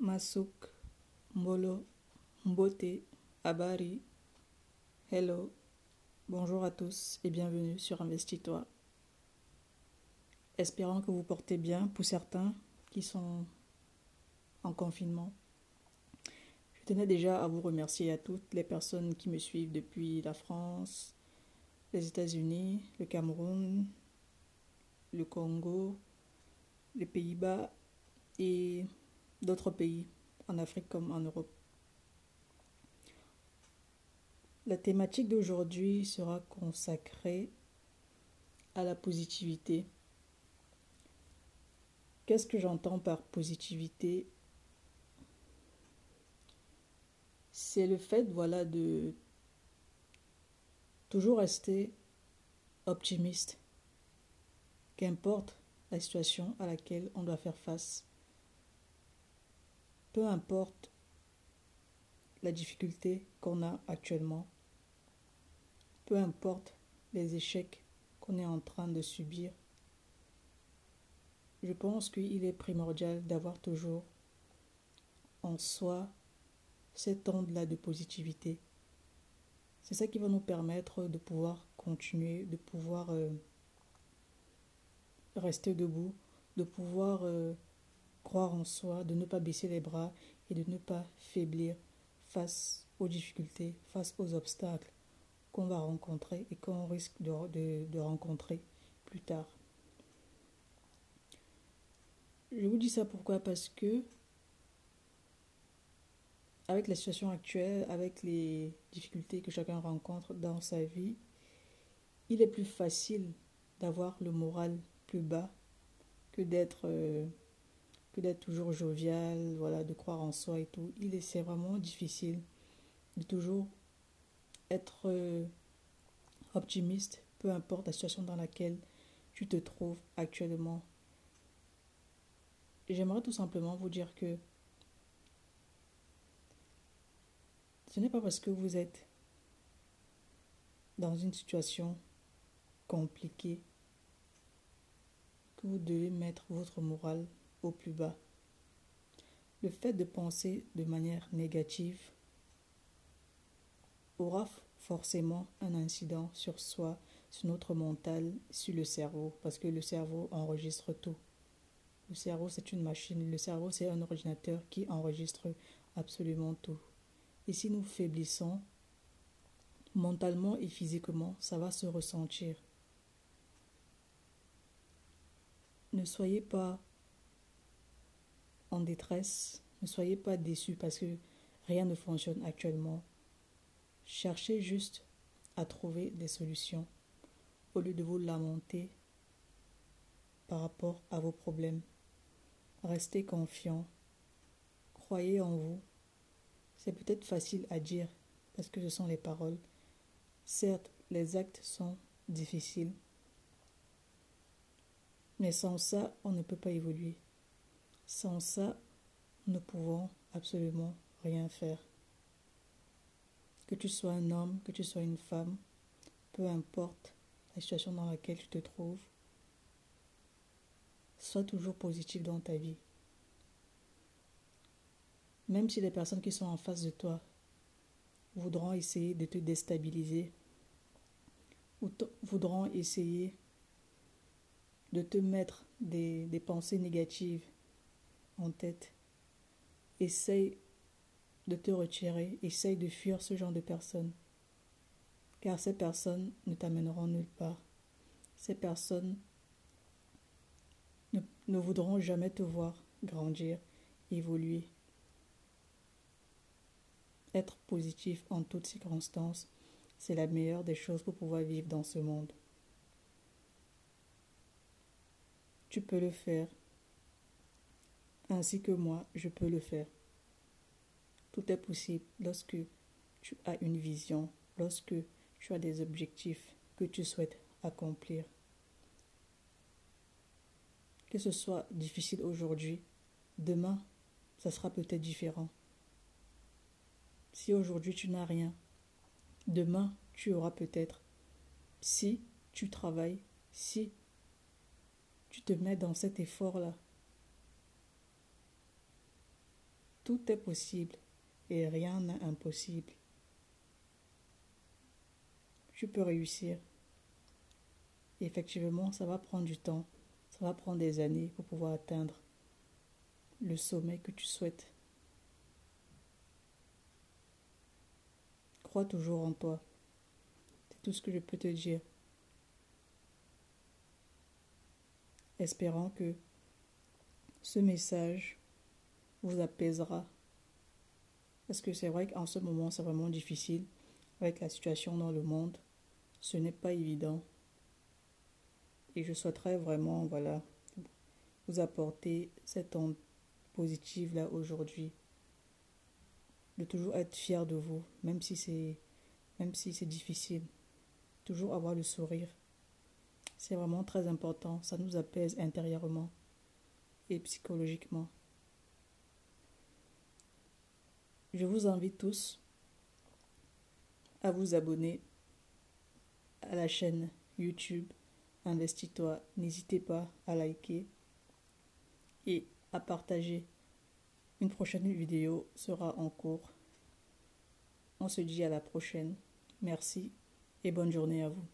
Masuk, Mbolo, Mbote, Abari. Hello, bonjour à tous et bienvenue sur Investis-toi. Espérant que vous portez bien pour certains qui sont en confinement. Je tenais déjà à vous remercier à toutes les personnes qui me suivent depuis la France, les États-Unis, le Cameroun, le Congo, les Pays-Bas et d'autres pays en Afrique comme en Europe. La thématique d'aujourd'hui sera consacrée à la positivité. Qu'est-ce que j'entends par positivité? C'est le fait voilà de toujours rester optimiste, qu'importe la situation à laquelle on doit faire face peu importe la difficulté qu'on a actuellement, peu importe les échecs qu'on est en train de subir, je pense qu'il est primordial d'avoir toujours en soi cette onde-là de positivité. C'est ça qui va nous permettre de pouvoir continuer, de pouvoir euh, rester debout, de pouvoir euh, croire en soi, de ne pas baisser les bras et de ne pas faiblir face aux difficultés, face aux obstacles qu'on va rencontrer et qu'on risque de, rencontrer plus tard. Je vous dis ça pourquoi? Parce que avec la situation actuelle, avec les difficultés que chacun rencontre dans sa vie, il est plus facile d'avoir le moral plus bas que d'être euh, d'être toujours jovial, voilà, de croire en soi et tout. Il est, vraiment difficile de toujours être euh, optimiste, peu importe la situation dans laquelle tu te trouves actuellement. J'aimerais tout simplement vous dire que ce n'est pas parce que vous êtes dans une situation compliquée que vous devez mettre votre morale au plus bas. Le fait de penser de manière négative aura forcément un incident sur soi, sur notre mental, sur le cerveau, parce que le cerveau enregistre tout. Le cerveau, c'est une machine, le cerveau, c'est un ordinateur qui enregistre absolument tout. Et si nous faiblissons, mentalement et physiquement, ça va se ressentir. Ne soyez pas en détresse, ne soyez pas déçus parce que rien ne fonctionne actuellement. Cherchez juste à trouver des solutions au lieu de vous lamenter par rapport à vos problèmes. Restez confiant. Croyez en vous. C'est peut-être facile à dire parce que ce sont les paroles. Certes, les actes sont difficiles. Mais sans ça, on ne peut pas évoluer. Sans ça, nous ne pouvons absolument rien faire. Que tu sois un homme, que tu sois une femme, peu importe la situation dans laquelle tu te trouves, sois toujours positif dans ta vie. Même si les personnes qui sont en face de toi voudront essayer de te déstabiliser, ou voudront essayer de te mettre des, des pensées négatives en tête. Essaye de te retirer, essaye de fuir ce genre de personnes. Car ces personnes ne t'amèneront nulle part. Ces personnes ne, ne voudront jamais te voir grandir, évoluer. Être positif en toutes circonstances, c'est la meilleure des choses pour pouvoir vivre dans ce monde. Tu peux le faire ainsi que moi, je peux le faire. Tout est possible lorsque tu as une vision, lorsque tu as des objectifs que tu souhaites accomplir. Que ce soit difficile aujourd'hui, demain, ça sera peut-être différent. Si aujourd'hui tu n'as rien, demain tu auras peut-être. Si tu travailles, si tu te mets dans cet effort-là, tout est possible et rien n'est impossible. Tu peux réussir. effectivement, ça va prendre du temps, ça va prendre des années pour pouvoir atteindre le sommet que tu souhaites. Crois toujours en toi. C'est tout ce que je peux te dire. Espérant que ce message vous apaisera. Parce que c'est vrai qu'en ce moment, c'est vraiment difficile avec la situation dans le monde. Ce n'est pas évident. Et je souhaiterais vraiment, voilà, vous apporter cette onde positive là aujourd'hui. De toujours être fier de vous, même si c'est même si c'est difficile. Toujours avoir le sourire. C'est vraiment très important. Ça nous apaise intérieurement et psychologiquement. Je vous invite tous à vous abonner à la chaîne YouTube Investis-toi. N'hésitez pas à liker et à partager. Une prochaine vidéo sera en cours. On se dit à la prochaine. Merci et bonne journée à vous.